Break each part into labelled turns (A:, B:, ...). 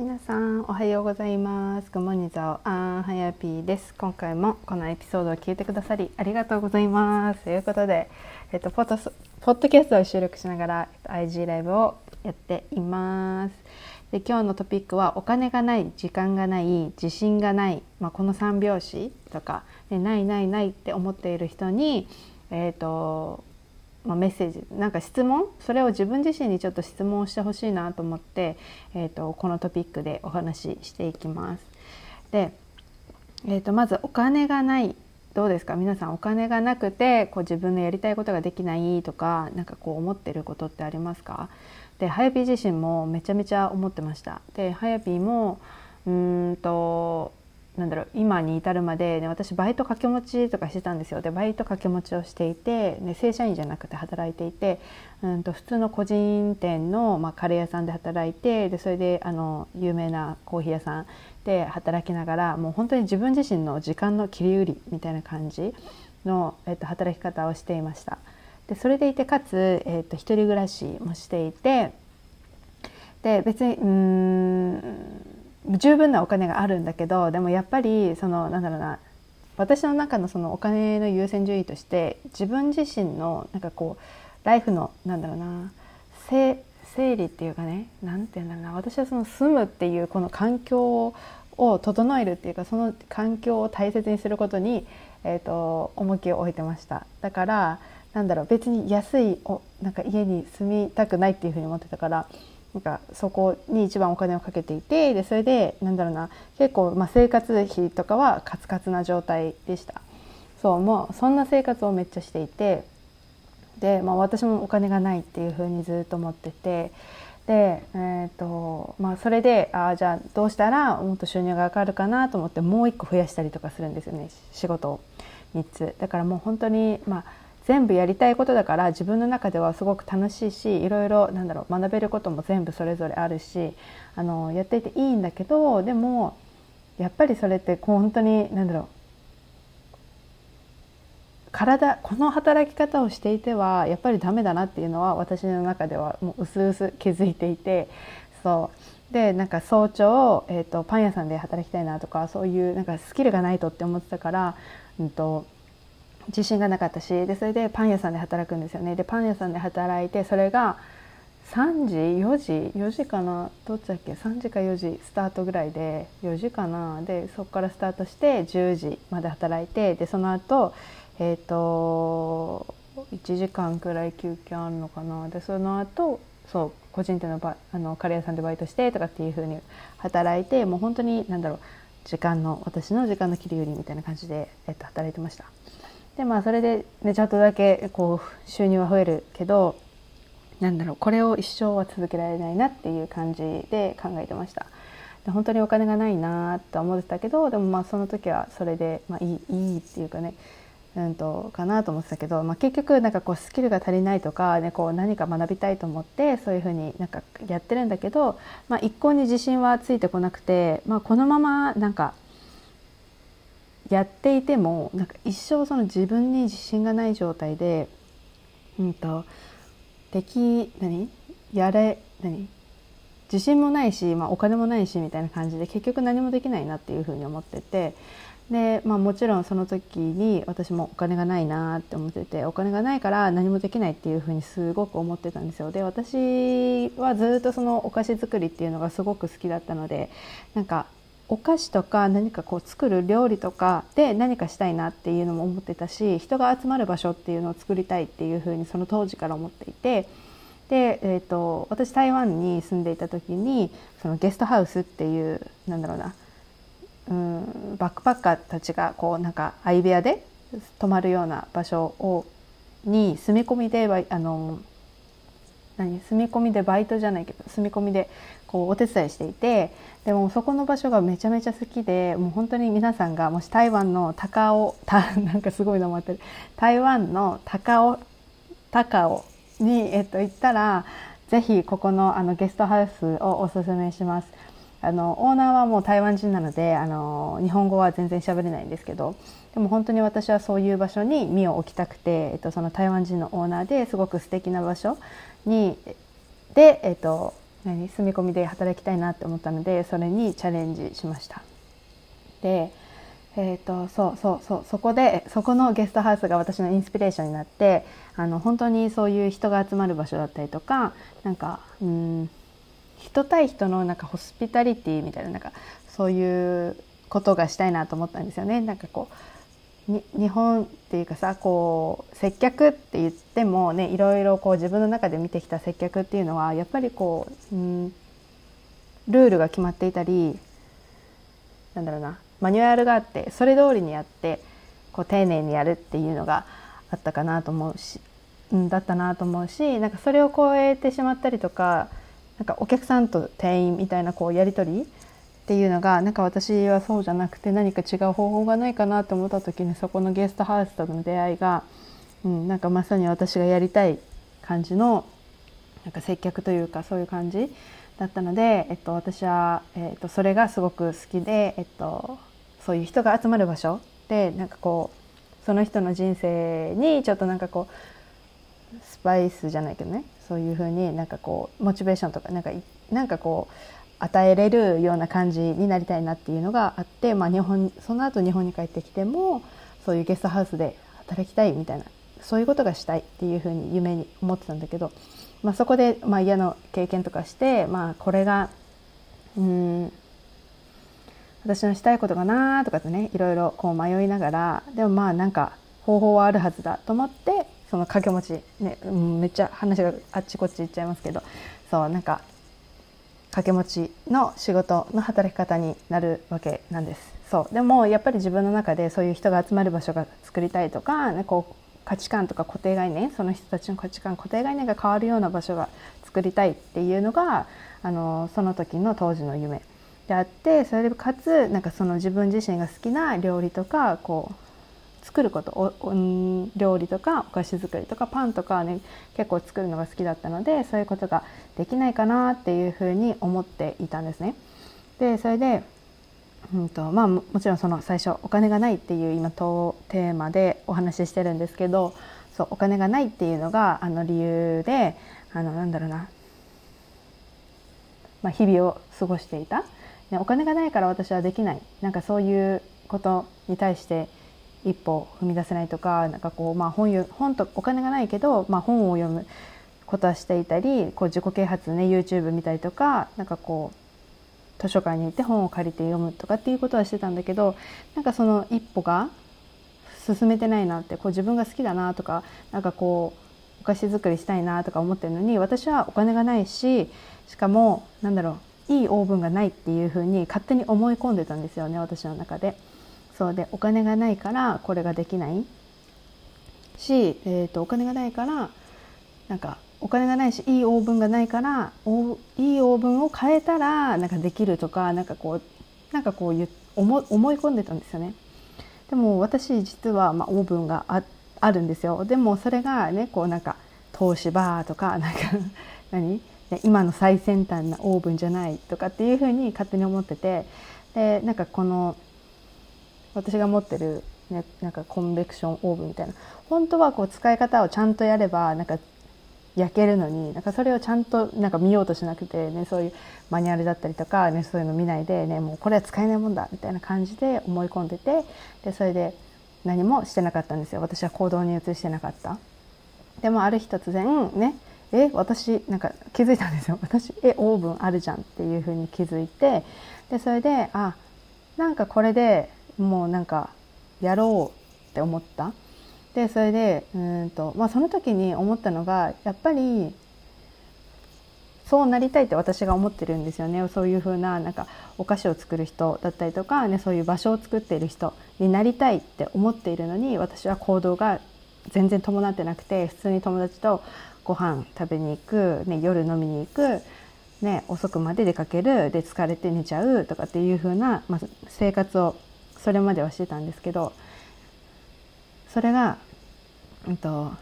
A: 皆さんおはようございます。グモニザオアンハヤピーです。今回もこのエピソードを聞いてくださりありがとうございます。ということでえっとポッドポッドキャストを収録しながら IG ライブをやっています。で今日のトピックはお金がない時間がない自信がない、まあ、この3拍子とかでないないないって思っている人にえっ、とまあ、メッセージなんか質問それを自分自身にちょっと質問をしてほしいなと思って、えーと、このトピックでお話ししていきます。で、えーと、まずお金がないどうですか？皆さんお金がなくてこう自分のやりたいことができないとか何かこう思ってることってありますか？ではやぴー自身もめちゃめちゃ思ってました。ではやぴーもうんとなんだろう今に至るまで、ね、私バイト掛け持ちとかしてたんですよでバイト掛け持ちをしていて、ね、正社員じゃなくて働いていて、うんと普通の個人店の、まあ、カレー屋さんで働いてでそれであの有名なコーヒー屋さんで働きながらもう本当に自分自身の時間の切り売りみたいな感じの、えっと、働き方をしていました。でそれでいてかつ、えっと、一人暮らしもしていてで別にうん十分なお金があるんだけどでもやっぱりそのなんだろうな私の中のそのお金の優先順位として自分自身のなんかこうライフのなんだろうな整理っていうかね何て言うんだろうな私はその住むっていうこの環境を整えるっていうかその環境を大切にすることに、えーと、重きを置いてました。だからなんだろう別に安いおなんか家に住みたくないっていうふうに思ってたからなんかそこに一番お金をかけていてでそれでなんだろうな結構まあ生活費とかはカツカツな状態でした。そうもうそんな生活をめっちゃしていてで、まあ、私もお金がないっていうふうにずっと思っててで、えーとまあ、それであじゃあどうしたらもっと収入が上がるかなと思ってもう一個増やしたりとかするんですよね仕事を3つ。だからもう本当にまあ全部やりたいことだから自分の中ではすごく楽しいしいろいろなんだろう学べることも全部それぞれあるしあのやっていていいんだけどでもやっぱりそれって本当に何だろう体この働き方をしていてはやっぱりダメだなっていうのは私の中ではもう薄々気づいていてそう。でなんか早朝、えーと、パン屋さんで働きたいなとかそういうなんかスキルがないとって思ってたから、うんと自信がなかったしでそれでパン屋さんで働くんですよねでパン屋さんで働いてそれが3時4時4時かなどっちだっけ3時か4時スタートぐらいで4時かなでそこからスタートして10時まで働いてでその後えっ、ー、と1時間くらい休憩あるのかなでその後そう個人店のバあのカレー屋さんでバイトしてとかっていう風に働いてもう本当に何だろう時間の私の時間の切り売りみたいな感じで、えっと、働いてました。でまあそれで、ね、ちょっとだけこう収入は増えるけどなんだろうこれを一生は続けられないなっていう感じで考えてました。で本当にお金がないなと思ってたけどでもまあその時はそれで、まあ、いいいいっていうかねうんとかなと思ってたけど、まあ、結局なんかこうスキルが足りないとか、ね、こう何か学びたいと思ってそういうふうになんかやってるんだけど、まあ、一向に自信はついてこなくて、まあ、このままなんかやっていてもなんか一生その自分に自信がない状態で、うんと、でき何やれ何自信もないし、まあ、お金もないしみたいな感じで結局何もできないなっていうふうに思っててで、まあ、もちろんその時に私もお金がないなって思っててお金がないから何もできないっていうふうにすごく思ってたんですよ。で私はずっとそのお菓子作りっていうのがすごく好きだったのでなんかお菓子とか何かこう作る料理とかで何かしたいなっていうのも思ってたし人が集まる場所っていうのを作りたいっていうふうにその当時から思っていてで、えーと、私台湾に住んでいた時にそのゲストハウスっていうなんだろうなうんバックパッカーたちがこうなんか相部屋で泊まるような場所をに住み込みであの何住み込みでバイトじゃないけど住み込みでこうお手伝いしていてでもそこの場所がめちゃめちゃ好きでもう本当に皆さんがもし台湾の高尾た なんかすごい名前ってる台湾の高尾高尾に、えっと、行ったらぜひここのあのゲストハウスをおすすめします。あのオーナーはもう台湾人なのであの日本語は全然喋れないんですけどでも本当に私はそういう場所に身を置きたくて、えっと、その台湾人のオーナーですごく素敵な場所にで、えっと、何住み込みで働きたいなって思ったのでそれにチャレンジしました。でえーと、そうそうそうそこでそこのゲストハウスが私のインスピレーションになってあの本当にそういう人が集まる場所だったりとかなんかうん人対人のなんかホスピタリティみたいななんかそういうことがしたいなと思ったんですよね。なんかこう日本っていうかさこう接客って言ってもねいろいろこう自分の中で見てきた接客っていうのはやっぱりこう、うん、ルールが決まっていたりなんだろうなマニュアルがあってそれ通りにやってこう丁寧にやるっていうのがあったかなと思うし、うん、だったなと思うしなんかそれを超えてしまったりとかなんかお客さんと店員みたいなこうやり取りっていうのがなんか私はそうじゃなくて何か違う方法がないかなと思った時にそこのゲストハウスとの出会いが、うん、なんかまさに私がやりたい感じのなんか接客というかそういう感じだったので、えっと、私は、えっと、それがすごく好きで、えっと、そういう人が集まる場所でなんかこうその人の人生にちょっとなんかこうスパイスじゃないけどねそういうふうになんかこうモチベーションとかなんかなんかこう与えれるような感じになりたいなっていうのがあって、まあ、日本その後日本に帰ってきてもそういうゲストハウスで働きたいみたいなそういうことがしたいっていうふうに夢に思ってたんだけど、まあ、そこで、まあ、嫌な経験とかして、まあ、これがうん私のしたいことかなとかってねいろいろこう迷いながらでもまあなんか方法はあるはずだと思ってその掛け持ち、ね、うん、めっちゃ話があっちこっち行っちゃいますけどそうなんか掛け持ちの仕事の働き方になるわけなんです。そうでもやっぱり自分の中でそういう人が集まる場所が作りたいとか、ね、こう価値観とか固定概念その人たちの価値観固定概念が変わるような場所が作りたいっていうのがあのその時の当時の夢であってそれかつなんかその自分自身が好きな料理とかこう作ることお料理とかお菓子作りとかパンとかね結構作るのが好きだったのでそういうことができないかなっていうふうに思っていたんですね。でそれでうんとまあ、もちろんその最初お金がないっていう今とテーマでお話ししてるんですけどそうお金がないっていうのがあの理由であのなんだろうな、まあ、日々を過ごしていた。ね、お金がないから私はできない。なんかそういうことに対して一歩踏み出せないとかなんかこう、まあ本、本とお金がないけど、まあ、本を読むことはしていたりこう自己啓発ね YouTube 見たりとかなんかこう図書館に行って本を借りて読むとかっていうことはしてたんだけどなんかその一歩が進めてないなってこう自分が好きだなとかなんかこうお菓子作りしたいなとか思ってるのに私はお金がないししかもなんだろういいオーブンがないっていうふうに勝手に思い込んでたんですよね私の中で。そうでお金がないからこれができないし、えーと、お金がないからなんかお金がないしいいオーブンがないからいいオーブンを変えたらなんかできるとかなんかこうなんかこう思思い込んでたんですよね。でも私実は、まあ、オーブンがああるんですよ。でもそれがねこうなんか東芝とかなんか 何？今の最先端なオーブンじゃないとかっていうふうに勝手に思っててでなんかこの私が持ってる、ね、なんかコンベクションオーブンみたいな。本当はこう使い方をちゃんとやればなんか焼けるのになんかそれをちゃんとなんか見ようとしなくて、ね、そういうマニュアルだったりとか、ね、そういうの見ないで、ね、もうこれは使えないもんだみたいな感じで思い込んでてでそれで何もしてなかったんですよ。私は行動に移してなかった。でもある日突然ねえ私なんか気づいたんですよ。私えオーブンあるじゃんっていうふうに気づいてでそれであなんかこれでもうなんかやろうって思った。でそれでうんと、まあ、その時に思ったのがやっぱりそうなりたいって私が思ってるんですよね。そういう風ななんかお菓子を作る人だったりとか、ね、そういう場所を作っている人になりたいって思っているのに私は行動が全然伴ってなくて普通に友達とご飯食べに行く、ね、夜飲みに行く、ね、遅くまで出かけるで疲れて寝ちゃうとかっていう風な、まあ、生活をそれまではしてたんですけどそれが、うんと、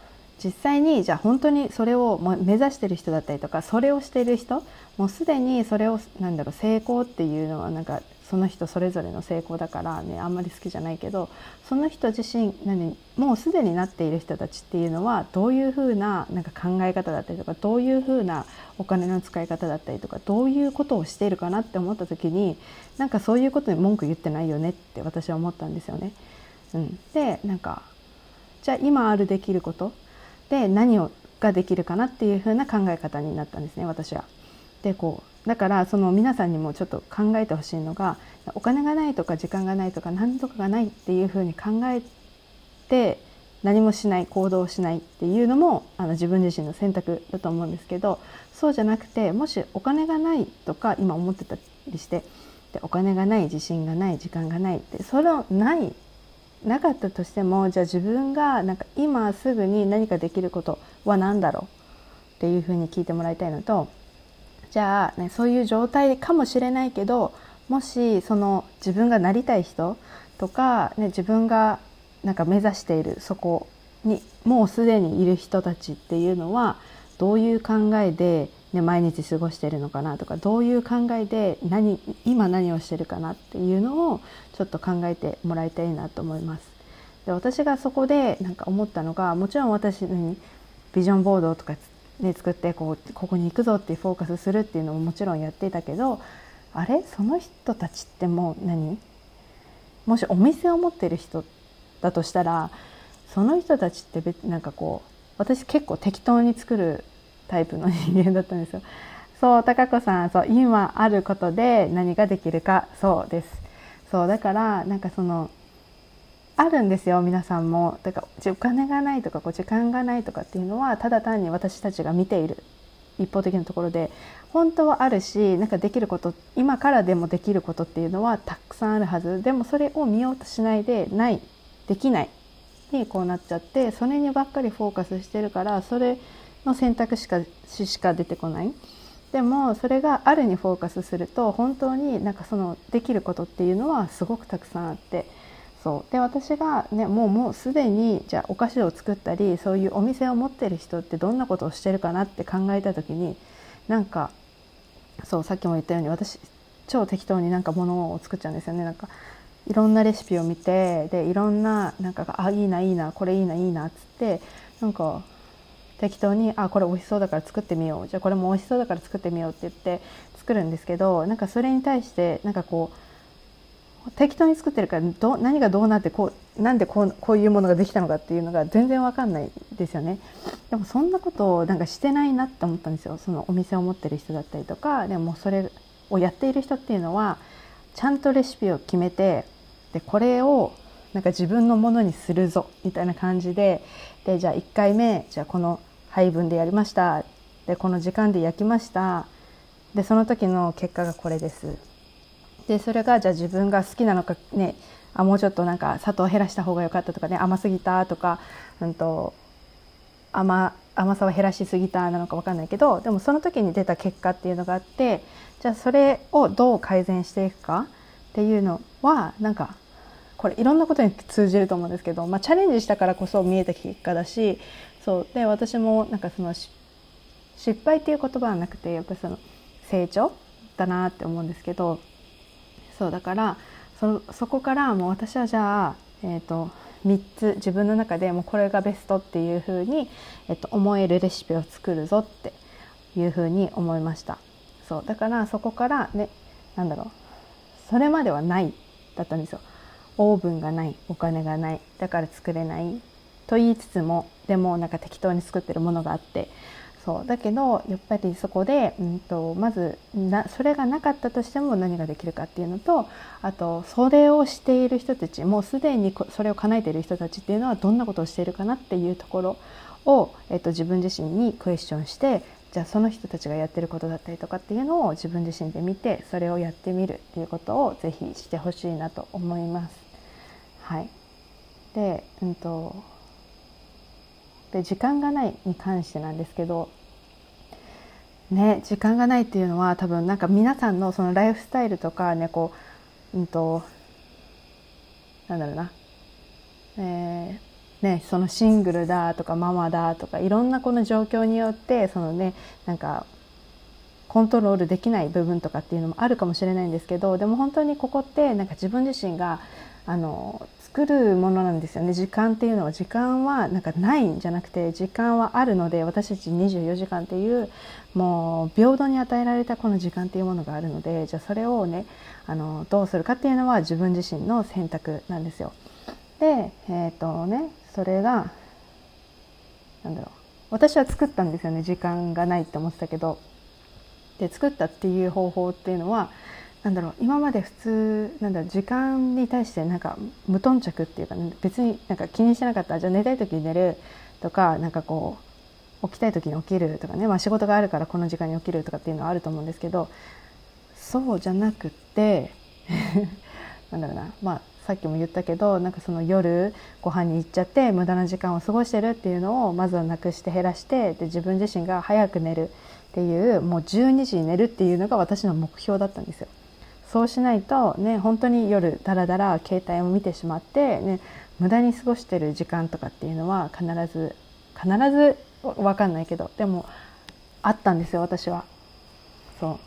A: 実際にじゃあ本当にそれを目指してる人だったりとかそれをしてる人もうすでにそれをなんだろう成功っていうのはなんかその人それぞれの成功だからねあんまり好きじゃないけどその人自身何もうすでになっている人たちっていうのはどういうふうななんか考え方だったりとかどういうふうなお金の使い方だったりとかどういうことをしているかなって思った時になんかそういうことに文句言ってないよねって私は思ったんですよね。うん、でなんかじゃあ今あるできることで何をができるかなっていうふうな考え方になったんですね私は。でこうだからその皆さんにもちょっと考えてほしいのがお金がないとか時間がないとか何とかがないっていうふうに考えて何もしない行動しないっていうのもあの自分自身の選択だと思うんですけどそうじゃなくてもしお金がないとか今思ってたりしてでお金がない自信がない時間がないってそれをないなかったとしてもじゃあ自分がなんか今すぐに何かできることは何だろうっていうふうに聞いてもらいたいのとじゃあ、ね、そういう状態かもしれないけどもしその自分がなりたい人とか、ね、自分がなんか目指しているそこにもうすでにいる人たちっていうのはどういう考えで、ね、毎日過ごしているのかなとかどういう考えで何今何をしてるかなっていうのをちょっと考えてもらいたいなと思います。で私がそこでなんか思ったのがもちろん私にビジョンボードとかね、作ってこうここに行くぞってフォーカスするっていうのももちろんやっていたけどあれ？その人たちってもう何？もしお店を持ってる人だとしたらその人たちって別なんかこう私結構適当に作るタイプの人間だったんですよ。そう高子さんそう今あることで何ができるか？そうです。そうだからなんかそのあるんですよ皆さんも。だからお金がないとかこう時間がないとかっていうのはただ単に私たちが見ている。一方的なところで。本当はあるしなんかできること今からでもできることっていうのはたくさんあるはず。でもそれを見ようとしないでないできない。にこうなっちゃってそれにばっかりフォーカスしてるからそれの選択肢かしか出てこない。でもそれがあるにフォーカスすると本当になんかそのできることっていうのはすごくたくさんあって。そう。で私がねもうもうすでにじゃあお菓子を作ったりそういうお店を持ってる人ってどんなことをしてるかなって考えた時になんかそうさっきも言ったように私超適当になんかものを作っちゃうんですよね。なんかいろんなレシピを見てでいろんななんかあいいないいなこれいいないいなっつってなんか適当にあこれ美味しそうだから作ってみよう。じゃあこれも美味しそうだから作ってみようって言って作るんですけどなんかそれに対してなんかこう適当に作ってるからど何がどうなってこうなんでこうこういうものができたのかっていうのが全然わかんないですよね。でもそんなことをなんかしてないなって思ったんですよ。そのお店を持ってる人だったりとか。でもそれをやっている人っていうのはちゃんとレシピを決めてでこれをなんか自分のものにするぞみたいな感じで。でじゃあ1回目じゃあこの配分でやりました。でこの時間で焼きました。でその時の結果がこれです。でそれがじゃあ自分が好きなのかねあもうちょっとなんか砂糖減らした方が良かったとかね甘すぎたとか、うんと、甘甘さを減らしすぎたなのか分かんないけどでもその時に出た結果っていうのがあってじゃあそれをどう改善していくかっていうのはなんかこれいろんなことに通じると思うんですけど、まあ、チャレンジしたからこそ見えた結果だしそうで私もなんかその失敗っていう言葉はなくてやっぱその成長だなって思うんですけどそうだからそそこからもう私はじゃあ、えーと、3つ自分の中でもうこれがベストっていうふうに、えーと、思えるレシピを作るぞっていうふうに思いました。そうだからそこからね何だろうそれまではないだったんですよ。オーブンがないお金がないだから作れないと言いつつもでもなんか適当に作ってるものがあってそうだけどやっぱりそこで、うんと、まずなそれがなかったとしても何ができるかっていうのとあとそれをしている人たちもうすでにそれを叶えている人たちっていうのはどんなことをしているかなっていうところを、えっと、自分自身にクエスチョンしてじゃあその人たちがやってることだったりとかっていうのを自分自身で見てそれをやってみるっていうことをぜひしてほしいなと思います。はい、で,、うんとで時間がないに関してなんですけどね時間がないっていうのは多分なんか皆さんのそのライフスタイルとかねこううんとなんだろうな、えー、ねそのシングルだとかママだとかいろんなこの状況によってそのねなんかコントロールできない部分とかっていうのもあるかもしれないんですけどでも本当にここってなんか自分自身があの作るものなんですよね。時間っていうのは時間はなんかないんじゃなくて時間はあるので私たち24時間っていうもう平等に与えられたこの時間っていうものがあるのでじゃあそれをねあのどうするかっていうのは自分自身の選択なんですよ。でえっ、ー、とねそれがなんだろう。私は作ったんですよね。時間がないって思ってたけど。で作ったっていう方法っていうのはなんだろう今まで普通なんだ時間に対してなんか無頓着っていうか、別になんか気にしてなかったじゃあ寝たい時に寝るとかなんかこう起きたい時に起きるとかね、まあ、仕事があるからこの時間に起きるとかっていうのはあると思うんですけどそうじゃなくて なんだろうなまあさっきも言ったけどなんかその夜ご飯に行っちゃって無駄な時間を過ごしてるっていうのをまずはなくして減らしてで自分自身が早く寝るっていうもう12時に寝るっていうのが私の目標だったんですよ。そうしないとね本当に夜だらだら携帯を見てしまってね無駄に過ごしてる時間とかっていうのは必ず必ず分かんないけどでもあったんですよ私は。そう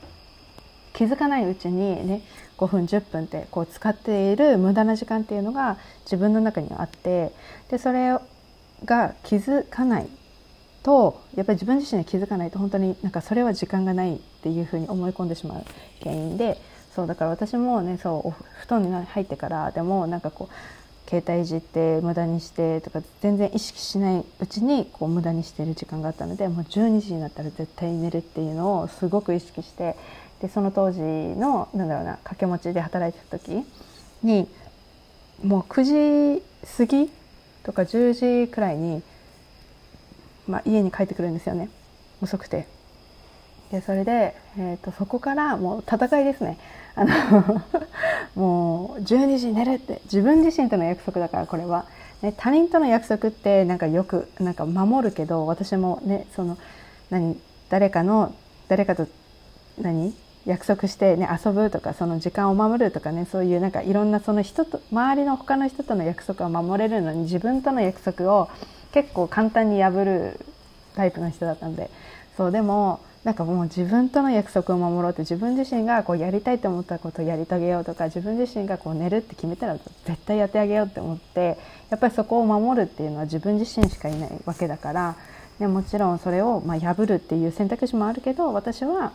A: 気づかないうちにね5分10分ってこう使っている無駄な時間っていうのが自分の中にあってでそれが気づかないとやっぱり自分自身で気づかないと本当になんかそれは時間がないっていうふうに思い込んでしまう原因でそうだから私もねそうお布団に入ってからでもなんかこう携帯いじって無駄にしてとか全然意識しないうちにこう無駄にしてる時間があったのでもう12時になったら絶対寝るっていうのをすごく意識してでその当時のなんだろうな掛け持ちで働いてた時にもう9時過ぎとか10時くらいに、まあ、家に帰ってくるんですよね遅くて。でそれで、えーと、そこからもう戦いですねあの もう12時に寝るって自分自身との約束だからこれは、ね、他人との約束ってなんかよくなんか守るけど私もねその何誰かの誰かと何約束してね遊ぶとかその時間を守るとかねそういうなんかいろんなその人と周りの他の人との約束を守れるのに自分との約束を結構簡単に破るタイプの人だったんで。そうでもなんかもう自分との約束を守ろうって自分自身がこうやりたいと思ったことをやり遂げようとか自分自身がこう寝るって決めたら絶対やってあげようって思ってやっぱりそこを守るっていうのは自分自身しかいないわけだから、ね、もちろんそれをま破るっていう選択肢もあるけど私は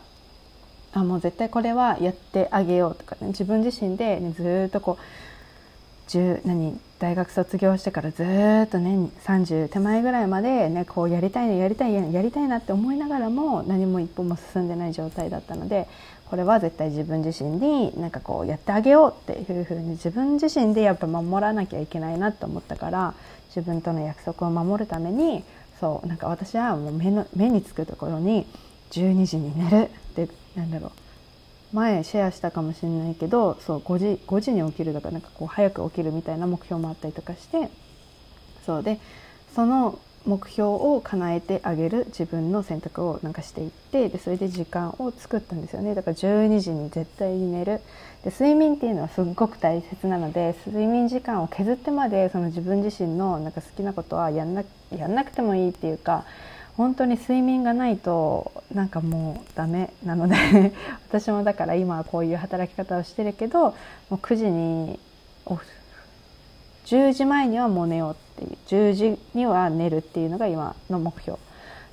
A: あもう絶対これはやってあげようとかね自分自身で、ね、ずっとこう何大学卒業してからずっとね30手前ぐらいまでねこうやりたいねやりたいやりたいなって思いながらも何も一歩も進んでない状態だったのでこれは絶対自分自身になんかこうやってあげようっていうふうに自分自身でやっぱ守らなきゃいけないなと思ったから自分との約束を守るためにそうなんか私はもう目の目につくところに12時に寝るってなんだろう。前シェアしたかもしれないけどそう5時 ,5 時に起きるとかなんかこう早く起きるみたいな目標もあったりとかしてそうでその目標を叶えてあげる自分の選択をなんかしていってでそれで時間を作ったんですよね。だから12時に絶対に寝る。で睡眠っていうのはすっごく大切なので睡眠時間を削ってまでその自分自身のなんか好きなことはやんなやんなくてもいいっていうか本当に睡眠がないとなんかもうダメなので 私もだから今はこういう働き方をしてるけどもう9時に10時前にはもう寝ようっていう10時には寝るっていうのが今の目標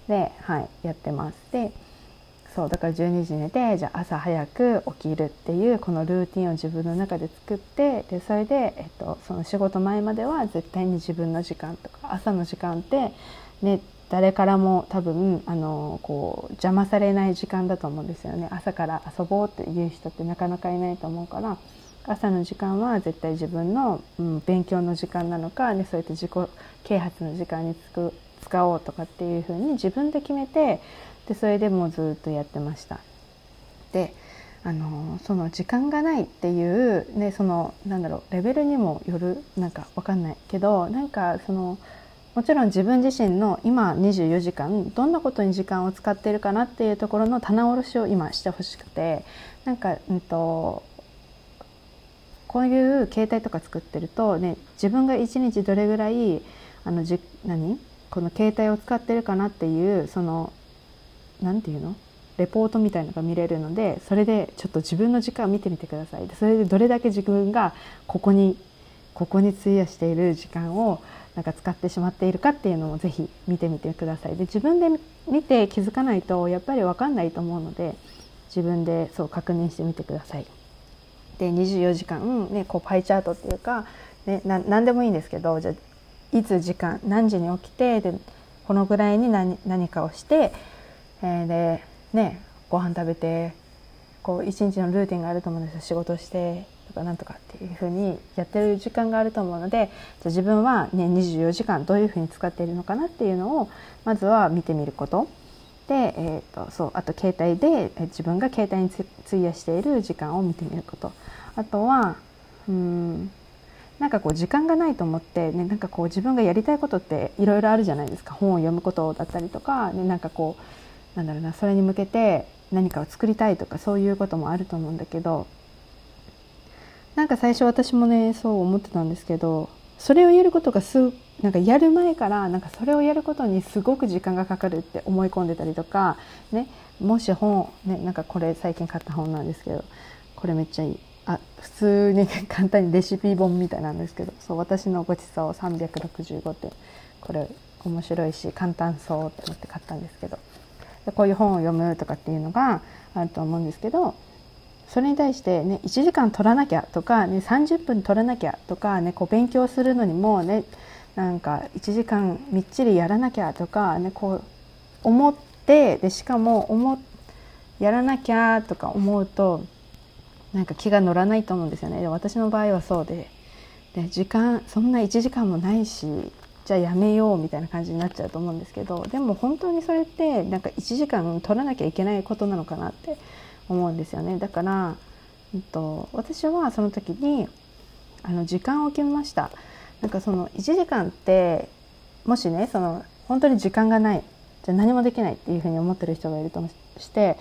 A: で、はい、やってます。でそうだから12時寝てじゃあ朝早く起きるっていうこのルーティンを自分の中で作ってでそれで、えっと、その仕事前までは絶対に自分の時間とか朝の時間ってね誰からも多分あのこう邪魔されない時間だと思うんですよね朝から遊ぼうっていう人ってなかなかいないと思うから朝の時間は絶対自分の、うん、勉強の時間なのか、ね、そうやって自己啓発の時間につく使おうとかっていうふうに自分で決めてでそれでもうずっとやってました。であのその時間がないっていう、ね、そのなんだろうレベルにもよるなんかわかんないけどなんかそのもちろん自分自身の今24時間どんなことに時間を使っているかなっていうところの棚卸しを今してほしくてなんか、うんと、こういう携帯とか作ってると、ね、自分が一日どれぐらいあのじ何？この携帯を使ってるかなっていうその何て言うの？レポートみたいのが見れるのでそれでちょっと自分の時間を見てみてください。それでどれだけ自分がここにここに費やしている時間をなんか使ってしまっているかっていうのもぜひ見てみてくださいで自分で見て気づかないとやっぱり分かんないと思うので自分でそう確認してみてください。で24時間、ね、こうパイチャートっていうか、ね、な何でもいいんですけどじゃいつ時間何時に起きてでこのぐらいに何何かをして、えー、でねご飯食べてこう一日のルーティンがあると思うんですよ仕事してとかなんとかっていうふうにやってる時間があると思うのでじゃ自分は、ね、24時間どういうふうに使っているのかなっていうのをまずは見てみること。で、えーと、そうあと携帯で自分が携帯に費やしている時間を見てみることあとはうんなんかこう時間がないと思って、ね、なんかこう自分がやりたいことっていろいろあるじゃないですか本を読むことだったりとか、ね、なんかこうなんだろうなそれに向けて何かを作りたいとかそういうこともあると思うんだけどなんか最初私もねそう思ってたんですけどそれをやることがすなんかやる前からなんかそれをやることにすごく時間がかかるって思い込んでたりとか、ね、もし本、ね、なんかこれ最近買った本なんですけどこれめっちゃいい。あ普通に簡単にレシピ本みたいなんですけどそう私のごちそう365点。これ面白いし簡単そうって思って買ったんですけど。こういう本を読むとかっていうのがあると思うんですけどそれに対してね1時間取らなきゃとか、ね、30分取らなきゃとか、ね、こう勉強するのにもねなんか1時間みっちりやらなきゃとか、ね、こう思ってでしかも思やらなきゃとか思うとなんか気が乗らないと思うんですよね。私の場合はそうでで時間そんな1時間もないしじゃあやめようみたいな感じになっちゃうと思うんですけどでも本当にそれってなんか1時間取らなきゃいけないことなのかなって思うんですよねだから、えっと、私はその時にあの時間を決めましたなんかその1時間ってもしねその本当に時間がないじゃ何もできないっていうふうに思ってる人がいるとして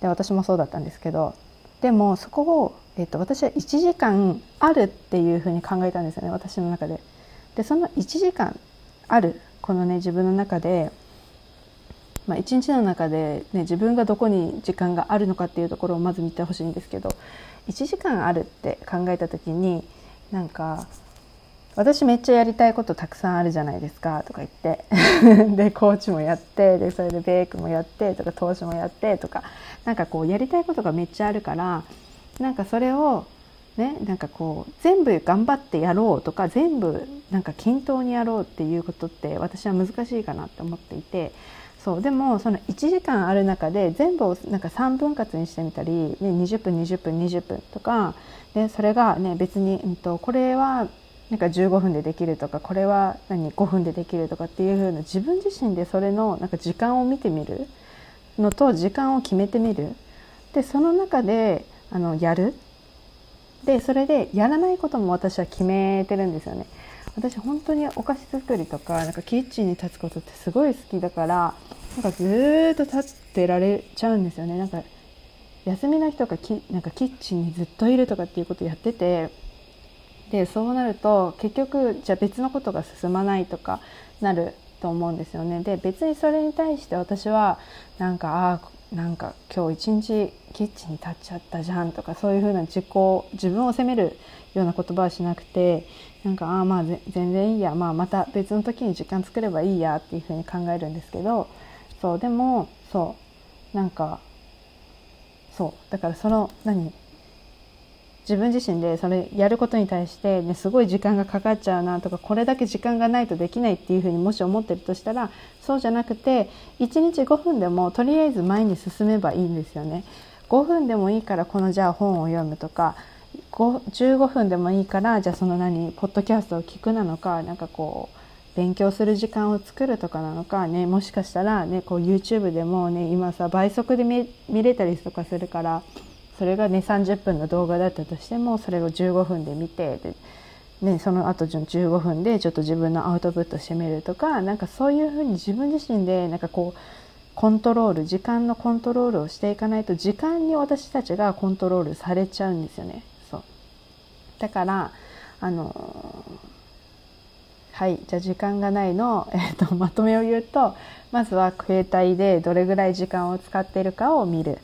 A: で私もそうだったんですけどでもそこを、えっと、私は1時間あるっていうふうに考えたんですよね私の中で。でその1時間あるこのね自分の中で、まあ、1日の中で、ね、自分がどこに時間があるのかっていうところをまず見てほしいんですけど1時間あるって考えた時になんか私めっちゃやりたいことたくさんあるじゃないですかとか言って。でコーチもやってでそれでベイクもやってとか投資もやってとか。なんかこうやりたいことがめっちゃあるからなんかそれをねなんかこう全部頑張ってやろうとか全部なんか均等にやろうっていうことって私は難しいかなって思っていてそうでもその1時間ある中で全部をなんか3分割にしてみたり、ね、20分20分20分とかでそれがね別に、うんと、これはなんか15分でできるとかこれは何5分でできるとかっていう風な自分自身でそれのなんか時間を見てみるのと時間を決めてみるでその中であのやるでそれでやらないことも私は決めてるんですよね。私本当にお菓子作りとかなんかキッチンに立つことってすごい好きだからなんかずっと立ってられちゃうんですよね。なんか休みの日とかきなんかキッチンにずっといるとかっていうことやっててでそうなると結局じゃあ別のことが進まないとかなると思うんですよね。で別にそれに対して私はなんかああなんか今日一日キッチンに立っちゃったじゃんとかそういうふうな自己自分を責めるような言葉はしなくてなんかあまあ全然いいや、まあ、また別の時に時間作ればいいやっていうふうに考えるんですけどそうでもそうなんかそうだからその何自分自身でそれやることに対して、ね、すごい時間がかかっちゃうなとかこれだけ時間がないとできないっていうふうにもし思ってるとしたらそうじゃなくて1日5分でもとりあえず前に進めばいいんですよね。5分でもいいからこのじゃあ本を読むとか15分でもいいからじゃあその何ポッドキャストを聞くなのかなんかこう勉強する時間を作るとかなのかねもしかしたらねこう YouTube でもね今さ倍速で見れたりとかするからそれがね30分の動画だったとしてもそれを15分で見てで、ね、その後15分でちょっと自分のアウトプットしてみるとかなんかそういうふうに自分自身でなんかこうコントロール時間のコントロールをしていかないと時間に私たちがコントロールされちゃうんですよね。だからあのはいじゃあ時間がないの、えーと、とまとめを言うとまずは携帯でどれぐらい時間を使っているかを見る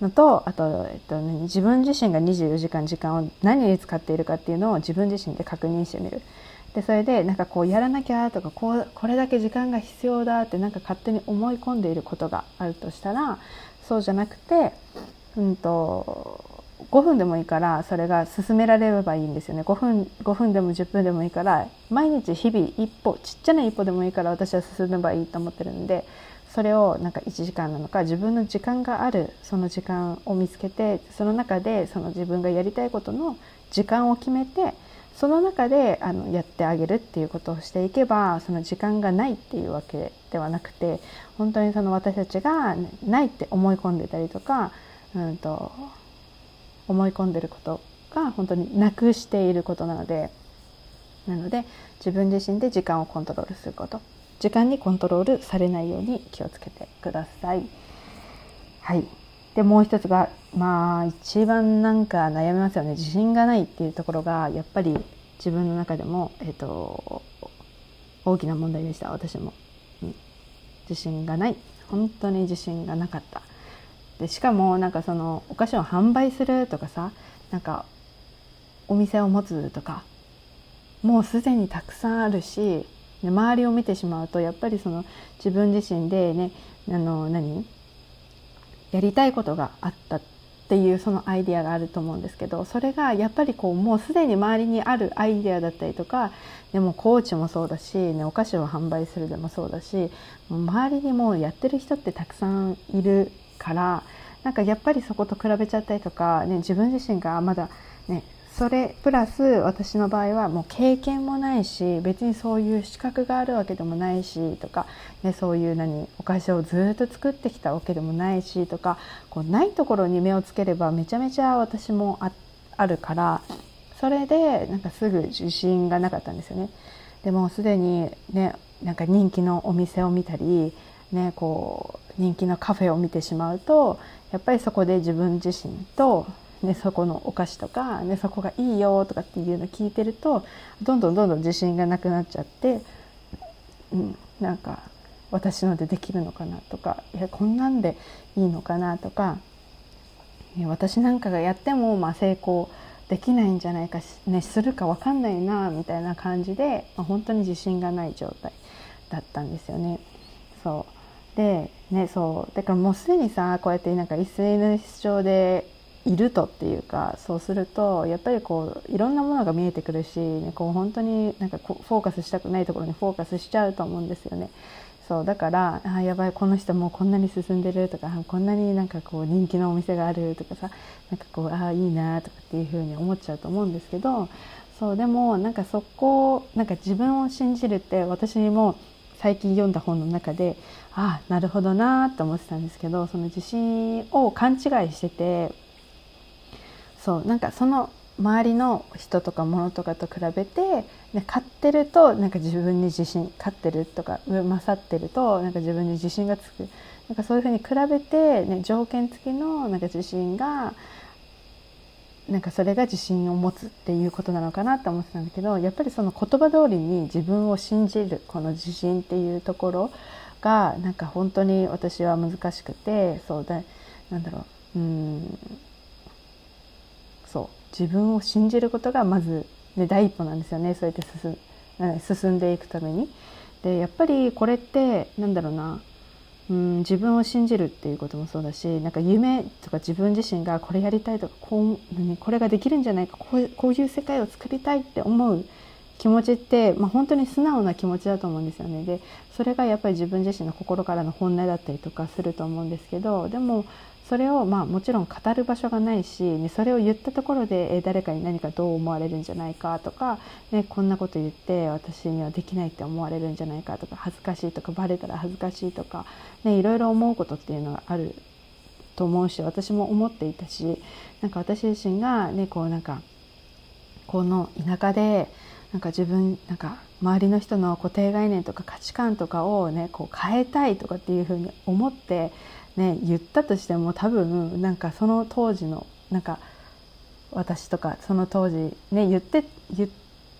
A: のとあと、えっと、自分自身が24時間時間を何に使っているかっていうのを自分自身で確認してみる。でそれでなんかこうやらなきゃとかこうこれだけ時間が必要だってなんか勝手に思い込んでいることがあるとしたらそうじゃなくて、うんと、5分でもいいからそれが進められればいいんですよね。5分 ,5 分でも10分でもいいから毎日日々一歩ちっちゃな一歩でもいいから私は進めばいいと思ってるんでそれをなんか1時間なのか自分の時間があるその時間を見つけてその中でその自分がやりたいことの時間を決めてその中であのやってあげるっていうことをしていけばその時間がないっていうわけではなくて本当にその私たちがないって思い込んでたりとか、うんと、思い込んでることが本当になくしていることなのでなので自分自身で時間をコントロールすること。時間にコントロールされないように気をつけてください。はい、でもう一つがまあ一番なんか悩みますよね。自信がないっていうところがやっぱり自分の中でも、えーと、大きな問題でした。私も、うん、自信がない。本当に自信がなかった。でしかもなんかそのお菓子を販売するとかさなんかお店を持つとかもうすでにたくさんあるし周りを見てしまうとやっぱりその自分自身でねあの何やりたいことがあったっていうそのアイデアがあると思うんですけどそれがやっぱりこうもうすでに周りにあるアイデアだったりとかでもコーチもそうだし、ね、お菓子を販売するでもそうだし周りにもうやってる人ってたくさんいるからなんかやっぱりそこと比べちゃったりとか、ね、自分自身がまだねそれプラス私の場合はもう経験もないし別にそういう資格があるわけでもないしとか、ね、そういう何お菓子をずっと作ってきたわけでもないしとかこうないところに目をつければめちゃめちゃ私もああるからそれでなんかすぐ自信がなかったんですよね。でもすでにねなんか人気のお店を見たり、ね、こう人気のカフェを見てしまうとやっぱりそこで自分自身とね、そこのお菓子とか、ね、そこがいいよとかっていうのを聞いてるとどんどんどんどん自信がなくなっちゃって、うん、なんか私のでできるのかなとかいやこんなんでいいのかなとか、私なんかがやってもまあ成功できないんじゃないか、ね、するか分かんないなみたいな感じで、まあ、本当に自信がない状態だったんですよね。そうでねそうだからもうすでにさこうやってなんか SNS 上でいるとっていうかそうするとやっぱりこういろんなものが見えてくるし、ね、こう本当になんかフォーカスしたくないところにフォーカスしちゃうと思うんですよね。そうだからあやばいこの人もうこんなに進んでるとかこんなになんかこう人気のお店があるとかさなんかこうああいいなとかっていうふうに思っちゃうと思うんですけどそうでもなんかそこなんか自分を信じるって私にも最近読んだ本の中であなるほどなと思ってたんですけどその自信を勘違いしててそうなんかその周りの人とか物とかと比べて、ね、買ってるとなんか自分に自信勝ってるとか勝ってるとなんか自分に自信がつく。なんかそういうふうに比べて、ね、条件付きのなんか自信がなんかそれが自信を持つっていうことなのかなと思ってたんだけどやっぱりその言葉通りに自分を信じるこの自信っていうところがなんか本当に私は難しくてそうだなんだろううんそう自分を信じることがまず、ね、第一歩なんですよねそうやって進進んでいくために。でやっぱりこれってなんだろうなうん自分を信じるっていうこともそうだしなんか夢とか自分自身がこれやりたいとかこうこれができるんじゃないかこうこういう世界を作りたいって思う気持ちって、まあ、本当に素直な気持ちだと思うんですよねでそれがやっぱり自分自身の心からの本音だったりとかすると思うんですけどでもそれをまあもちろん語る場所がないし、ね、それを言ったところで、誰かに何かどう思われるんじゃないかとか、ね、こんなこと言って私にはできないって思われるんじゃないかとか恥ずかしいとかバレたら恥ずかしいとか、ね、いろいろ思うことっていうのがあると思うし私も思っていたしなんか私自身がねこうなんかこの田舎でなんか自分なんか周りの人の固定概念とか価値観とかをねこう変えたいとかっていうふうに思ってね、言ったとしても多分なんかその当時のなんか私とかその当時ね言って言っ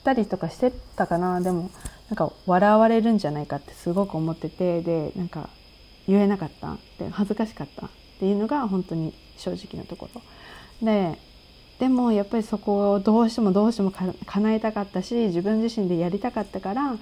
A: たりとかしてたかな。でもなんか笑われるんじゃないかってすごく思っててでなんか言えなかった。で恥ずかしかったっていうのが本当に正直なところ。ででもやっぱりそこをどうしてもどうしても叶えたかったし自分自身でやりたかったから、ね、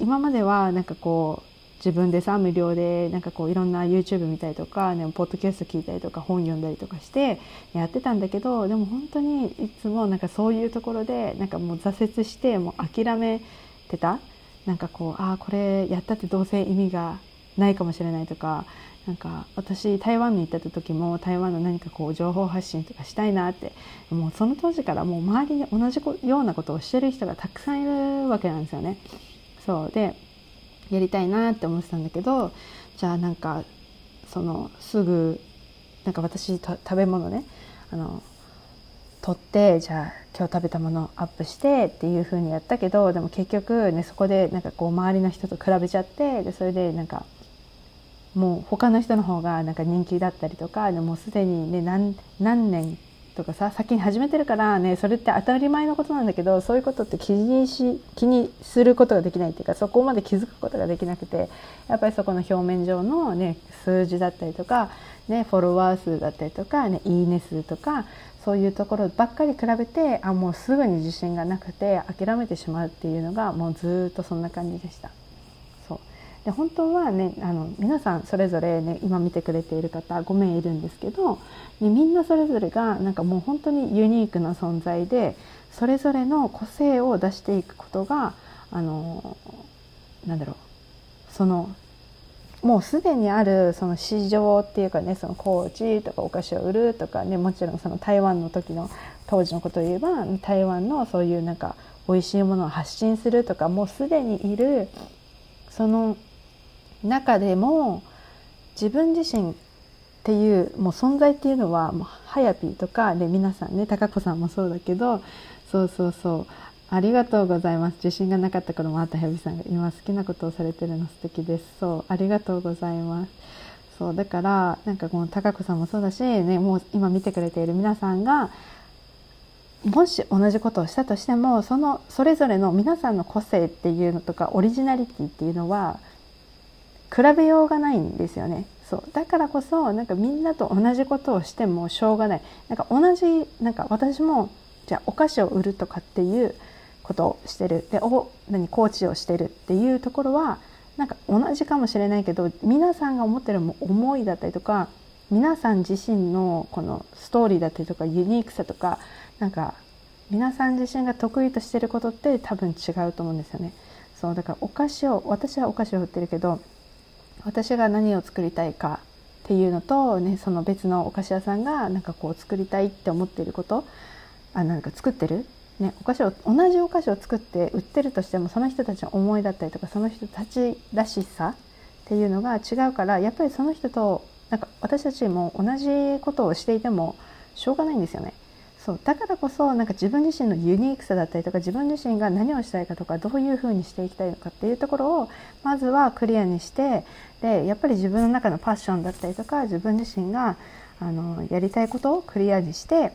A: 今まではなんかこう自分でさ無料でなんかこういろんな YouTube 見たりとか、ね、ポッドキャスト聞いたりとか本読んだりとかしてやってたんだけどでも本当にいつもなんかそういうところでなんかもう挫折してもう諦めてた。なんかこうああこれやったってどうせ意味がないかもしれないとかなんか私台湾に行った時も台湾の何かこう情報発信とかしたいなってもうその当時からもう周りに同じようなことをしてる人がたくさんいるわけなんですよね。そうでやりたいなって思ってたんだけどじゃあなんかそのすぐなんか私食べ物ねあの取ってじゃあ今日食べたものアップしてっていう風にやったけどでも結局ねそこでなんかこう周りの人と比べちゃってでそれでなんかもう他の人の方がなんか人気だったりとかもうすでにね何何年とかさ先に始めてるからねそれって当たり前のことなんだけどそういうことって気にし気にすることができないっていうかそこまで気づくことができなくてやっぱりそこの表面上の、ね、数字だったりとか、ね、フォロワー数だったりとか、ね、いいね数とかそういうところばっかり比べてあもうすぐに自信がなくて諦めてしまうっていうのがもうずっとそんな感じでした。で本当はねあの皆さんそれぞれね今見てくれている方5名いるんですけど、ね、みんなそれぞれがなんかもう本当にユニークな存在でそれぞれの個性を出していくことがあのなんだろうそのもうすでにあるその市場っていうかねそのコーチとかお菓子を売るとかねもちろんその台湾の時の当時のことを言えば台湾のそういうなんか美味しいものを発信するとかもうすでにいるその中でも自分自身っていうもう存在っていうのはもうはやぴーとかで皆さんね高子さんもそうだけどそうそうそうありがとうございます。自信がなかった頃もあったはやぴさんが今好きなことをされてるの素敵です。そうありがとうございます。そうだからなんかこの高子さんもそうだし、ね、もう今見てくれている皆さんがもし同じことをしたとしてもそのそれぞれの皆さんの個性っていうのとかオリジナリティっていうのは比べようがないんですよね。そう。だからこそなんかみんなと同じことをしてもしょうがない。なんか同じなんか私もじゃあお菓子を売るとかっていうことをしてる。でお何コーチをしてるっていうところはなんか同じかもしれないけど皆さんが思ってる思いだったりとか皆さん自身のこのストーリーだったりとかユニークさとかなんか皆さん自身が得意としてることって多分違うと思うんですよね。そう。だからお菓子を私はお菓子を売ってるけど私が何を作りたいかっていうのと、ね、その別のお菓子屋さんがなんかこう作りたいって思っていることあなんか作ってる、ね、お菓子を同じお菓子を作って売ってるとしてもその人たちの思いだったりとかその人たちらしさっていうのが違うからやっぱりその人となんか私たちも同じことをしていてもしょうがないんですよね。そうだからこそなんか自分自身のユニークさだったりとか自分自身が何をしたいかとかどういうふうにしていきたいのかっていうところをまずはクリアにしてでやっぱり自分の中のパッションだったりとか自分自身があのやりたいことをクリアにして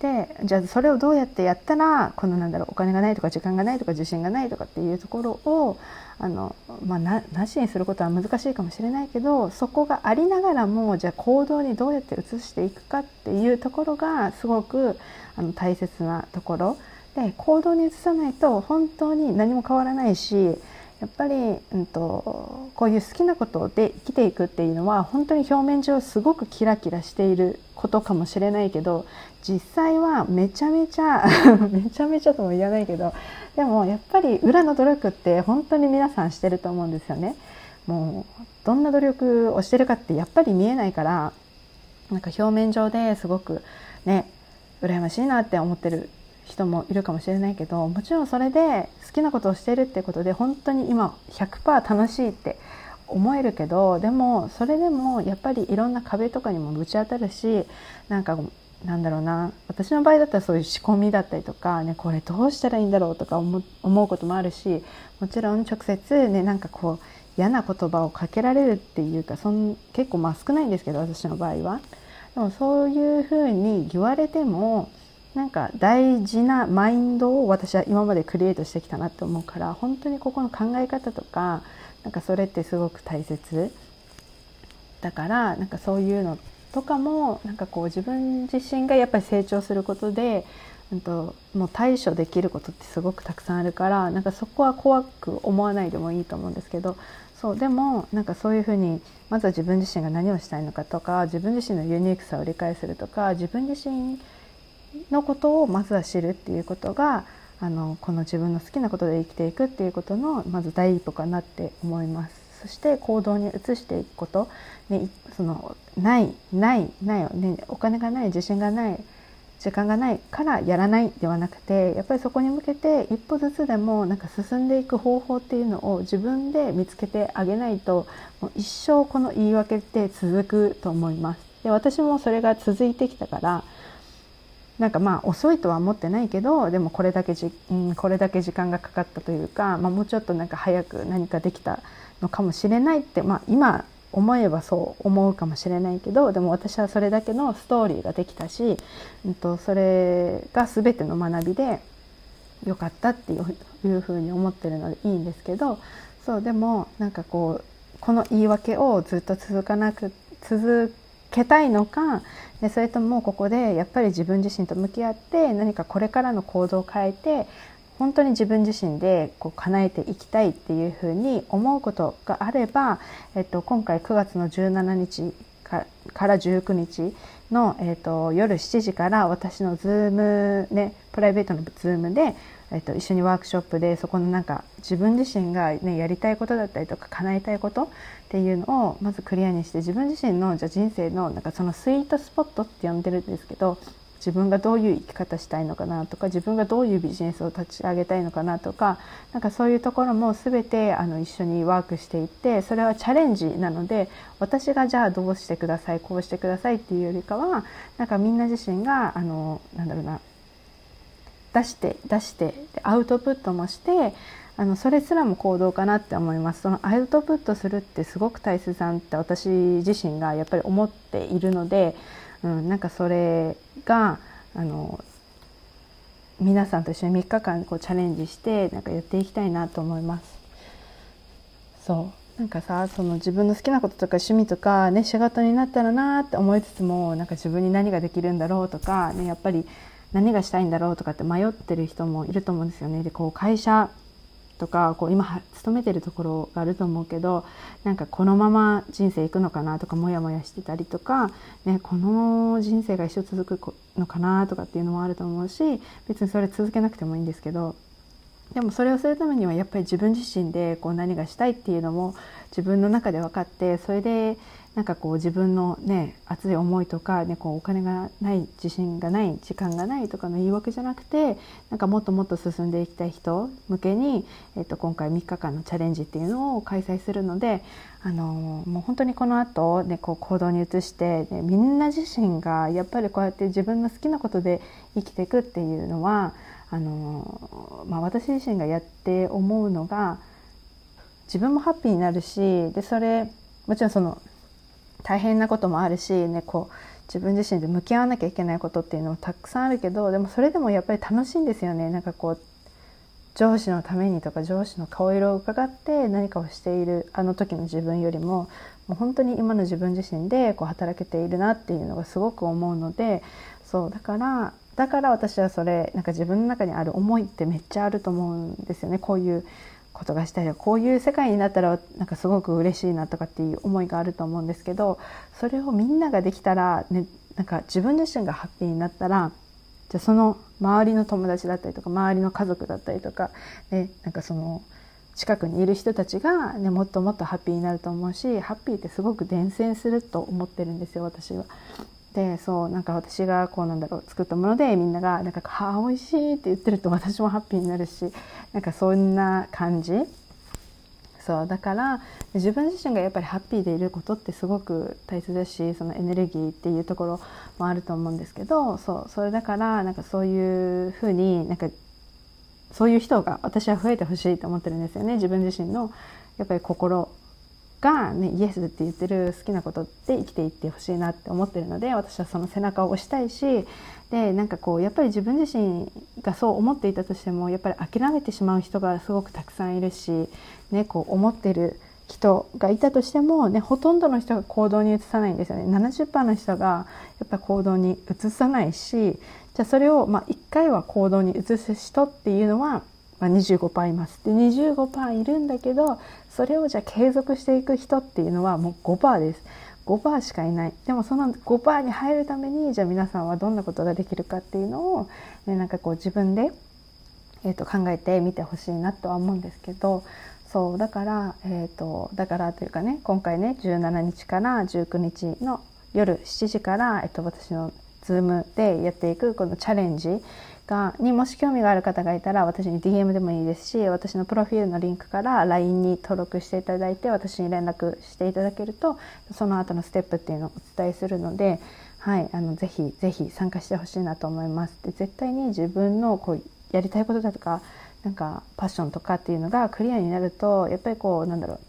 A: でじゃあそれをどうやってやったらこのなんだろうお金がないとか時間がないとか自信がないとかっていうところをあの、まあ、ななしにすることは難しいかもしれないけどそこがありながらもじゃあ行動にどうやって移していくかっていうところがすごくあの大切なところ。で行動に移さないと本当に何も変わらないしやっぱり、うんと、こういう好きなことで生きていくっていうのは本当に表面上すごくキラキラしていることかもしれないけど実際はめちゃめちゃ めちゃめちゃとも言わないけどでもやっぱり裏の努力って本当に皆さんしてると思うんですよね。もうどんな努力をしてるかってやっぱり見えないからなんか表面上ですごくね羨ましいなって思ってる人もいるかもしれないけどもちろんそれで好きなことをしてるってことで本当に今100%楽しいって思えるけどでもそれでもやっぱりいろんな壁とかにもぶち当たるしなんかなんだろうな私の場合だったらそういう仕込みだったりとか、ね、これどうしたらいいんだろうとか思うこともあるしもちろん直接ねなんかこう嫌な言葉をかけられるっていうかそん結構まあ少ないんですけど私の場合は。でもそういうふうに言われてもなんか大事なマインドを私は今までクリエイトしてきたなって思うから本当にここの考え方とかなんかそれってすごく大切。だからなんかそういうのとかもなんかこう自分自身がやっぱり成長することで、うんと、もう対処できることってすごくたくさんあるからなんかそこは怖く思わないでもいいと思うんですけどそうでもなんかそういうふうにまずは自分自身が何をしたいのかとか自分自身のユニークさを理解するとか自分自身のことをまずは知るっていうことがあのこの自分の好きなことで生きていくっていうことのまず第一歩かなって思います。そして行動に移していくこと、ね、そのないないない、ね、お金がない自信がない時間がないからやらないではなくてやっぱりそこに向けて一歩ずつでもなんか進んでいく方法っていうのを自分で見つけてあげないともう一生この言い訳って続くと思います。で私もそれが続いてきたからなんかまあ遅いとは思ってないけどでもこれだけじ、うん、これだけ時間がかかったというか、まあ、もうちょっとなんか早く何かできたのかもしれないって、まあ、今思えばそう思うかもしれないけどでも私はそれだけのストーリーができたし、うんと、それが全ての学びでよかったっていうふうに思ってるのでいいんですけどそうでもなんかこうこの言い訳をずっと続かなく続けたいのかそれともここでやっぱり自分自身と向き合って何かこれからの行動を変えて本当に自分自身でこう叶えていきたいっていうふうに思うことがあれば、えっと、今回9月の17日から19日の、えっと、夜7時から私のズームねプライベートのズームで、えっと、一緒にワークショップでそこのなんか自分自身が、ね、やりたいことだったりとか叶えたいことっていうのをまずクリアにして自分自身のじゃ人生のなんかそのスイートスポットって呼んでるんですけど自分がどういう生き方したいのかなとか自分がどういうビジネスを立ち上げたいのかなとかなんかそういうところも全てあの一緒にワークしていってそれはチャレンジなので私がじゃあどうしてくださいこうしてくださいっていうよりかはなんかみんな自身があのなんだろうな出して出してアウトプットもしてあのそれすらも行動かなって思いますそのアウトプットするってすごく大切だって私自身がやっぱり思っているのでうん、なんかそれがあの皆さんと一緒に3日間こうチャレンジしてなんかやっていきたいなと思います。そうなんかさその自分の好きなこととか趣味とか、ね、仕事になったらなって思いつつもなんか自分に何ができるんだろうとか、ね、やっぱり何がしたいんだろうとかって迷ってる人もいると思うんですよね。でこう会社とかこう今勤めてるところがあると思うけどなんかこのまま人生いくのかなとかモヤモヤしてたりとか、ね、この人生が一生続くのかなとかっていうのもあると思うし別にそれ続けなくてもいいんですけどでもそれをするためにはやっぱり自分自身でこう何がしたいっていうのも自分の中で分かってそれでなんかこう自分のね熱い思いとか、ね、こうお金がない自信がない時間がないとかの言い訳じゃなくてなんかもっともっと進んでいきたい人向けに、えっと、今回3日間のチャレンジっていうのを開催するのであのもう本当にこの後、ねこう行動に移して、ね、みんな自身がやっぱりこうやって自分の好きなことで生きていくっていうのはあの、まあ、私自身がやって思うのが自分もハッピーになるしでそれもちろんその大変なこともあるし、ね、こう自分自身で向き合わなきゃいけないことっていうのもたくさんあるけどでもそれでもやっぱり楽しいんですよね。なんかこう上司のためにとか上司の顔色を伺って何かをしているあの時の自分よりももう本当に今の自分自身でこう働けているなっていうのがすごく思うのでそうだからだから私はそれなんか自分の中にある思いってめっちゃあると思うんですよね。こういうことがしたいこういう世界になったらなんかすごく嬉しいなとかっていう思いがあると思うんですけどそれをみんなができたら、ね、なんか自分自身がハッピーになったらじゃその周りの友達だったりとか周りの家族だったりとか、ね、なんかその近くにいる人たちが、ね、もっともっとハッピーになると思うしハッピーってすごく伝染すると思ってるんですよ私は。でそうなんか私がこうなんだろう作ったものでみんながなんか「はあ美味しい」って言ってると私もハッピーになるしなんかそんな感じ。そうだから自分自身がやっぱりハッピーでいることってすごく大切だしそのエネルギーっていうところもあると思うんですけどそうそれだからなんかそういうふうになんかそういう人が私は増えてほしいと思ってるんですよね自分自身のやっぱり心が、ね、イエスって言ってる好きなことで生きていってほしいなって思ってるので私はその背中を押したいしでなんかこうやっぱり自分自身がそう思っていたとしてもやっぱり諦めてしまう人がすごくたくさんいるし、ね、こう思ってる人がいたとしても、ね、ほとんどの人が行動に移さないんですよね。70%の人がやっぱ行動に移さないしじゃあそれを、まあ、1回は行動に移す人っていうのは、ま、25%います。で25%いるんだけどそれをじゃあ継続していく人っていうのはもう5%です。5%しかいない。でもその5%に入るためにじゃあ皆さんはどんなことができるかっていうのを、ね、なんかこう自分で、えー、と考えてみてほしいなとは思うんですけどそうだから、えーと、だからというかね今回ね17日から19日の夜7時から、えーと、私の Zoom でやっていくこのチャレンジがにもし興味がある方がいたら私に DM でもいいですし私のプロフィールのリンクから LINE に登録していただいて私に連絡していただけるとその後のステップっていうのをお伝えするので、はい、あのぜひぜひ参加してほしいなと思います。で絶対に自分のこうやりたいことだとかなんかパッションとかっていうのがクリアになるとやっぱりこうなんだろう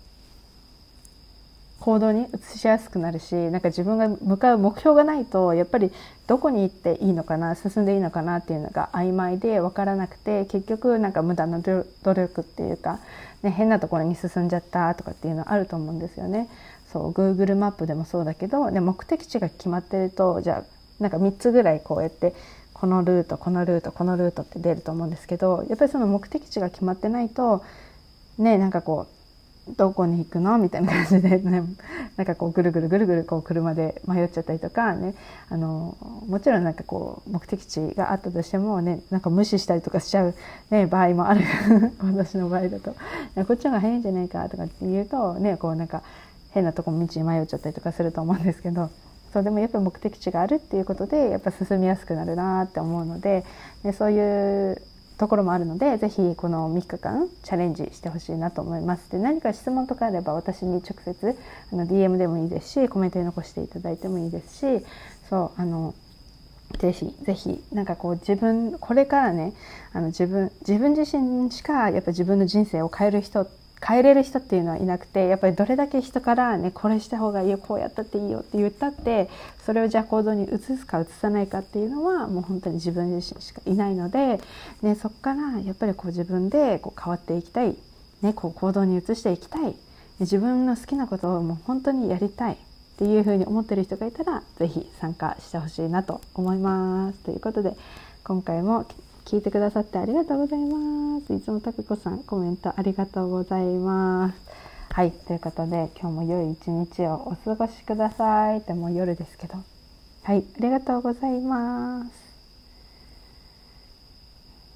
A: 行動に移しやすくなるしなんか自分が向かう目標がないとやっぱりどこに行っていいのかな進んでいいのかなっていうのが曖昧で分からなくて結局なんか無駄な努力っていうか、ね、変なところに進んじゃったとかっていうのはあると思うんですよね。そう Google マップでもそうだけど、ね、目的地が決まってるとじゃあなんか3つぐらいこうやってこのルートこのルートこのルートって出ると思うんですけどやっぱりその目的地が決まってないとねなんかこうどこに行くの？みたいな感じでね なんかこうぐるぐるぐるぐるこう車で迷っちゃったりとかね。あのもちろんなんかこう目的地があったとしてもねなんか無視したりとかしちゃう、ね、場合もある。私の場合だと。こっちの方が早いんじゃないかとかって言うとねこうなんか変なとこ道に迷っちゃったりとかすると思うんですけど。そうでもやっぱり目的地があるっていうことでやっぱ進みやすくなるなって思うのででそういうところもあるのでぜひこの3日間チャレンジしてほしいなと思います。で何か質問とかあれば私に直接あの DM でもいいですしコメントに残していただいてもいいですしそうあのぜひぜひなんかこう自分これからねあの自分自分自身しかやっぱ自分の人生を変える人変えれる人っていうのはいなくてやっぱりどれだけ人からねこれした方がいいよこうやったっていいよって言ったってそれをじゃあ行動に移すか移さないかっていうのはもう本当に自分自身しかいないので、ね、そこからやっぱりこう自分でこう変わっていきたい、ね、こう行動に移していきたい自分の好きなことをもう本当にやりたいっていうふうに思ってる人がいたら是非参加してほしいなと思います。ということで今回も聞いてくださってありがとうございます。いつもたけこさん、コメントありがとうございます。はい、ということで、今日も良い一日をお過ごしください。でも夜ですけど。はい、ありがとうございます。